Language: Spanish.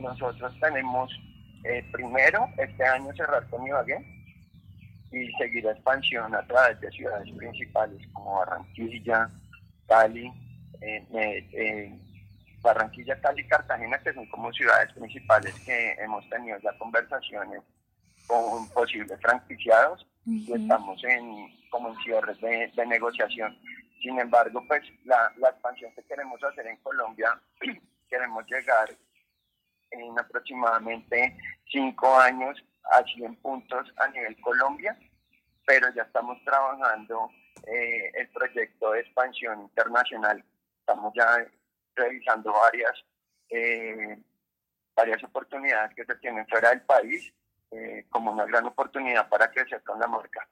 nosotros tenemos eh, primero este año cerrar con Ibagué y seguir la expansión a través de ciudades principales como Barranquilla, Cali, eh, eh, Barranquilla, Cali, Cartagena, que son como ciudades principales que hemos tenido ya conversaciones con posibles franquiciados y estamos en como en cierres de, negociación. Sin embargo, pues la, la expansión que queremos hacer en Colombia, queremos llegar en aproximadamente cinco años a 100 puntos a nivel Colombia, pero ya estamos trabajando eh, el proyecto de expansión internacional. Estamos ya revisando varias, eh, varias oportunidades que se tienen fuera del país eh, como una gran oportunidad para crecer con la marca.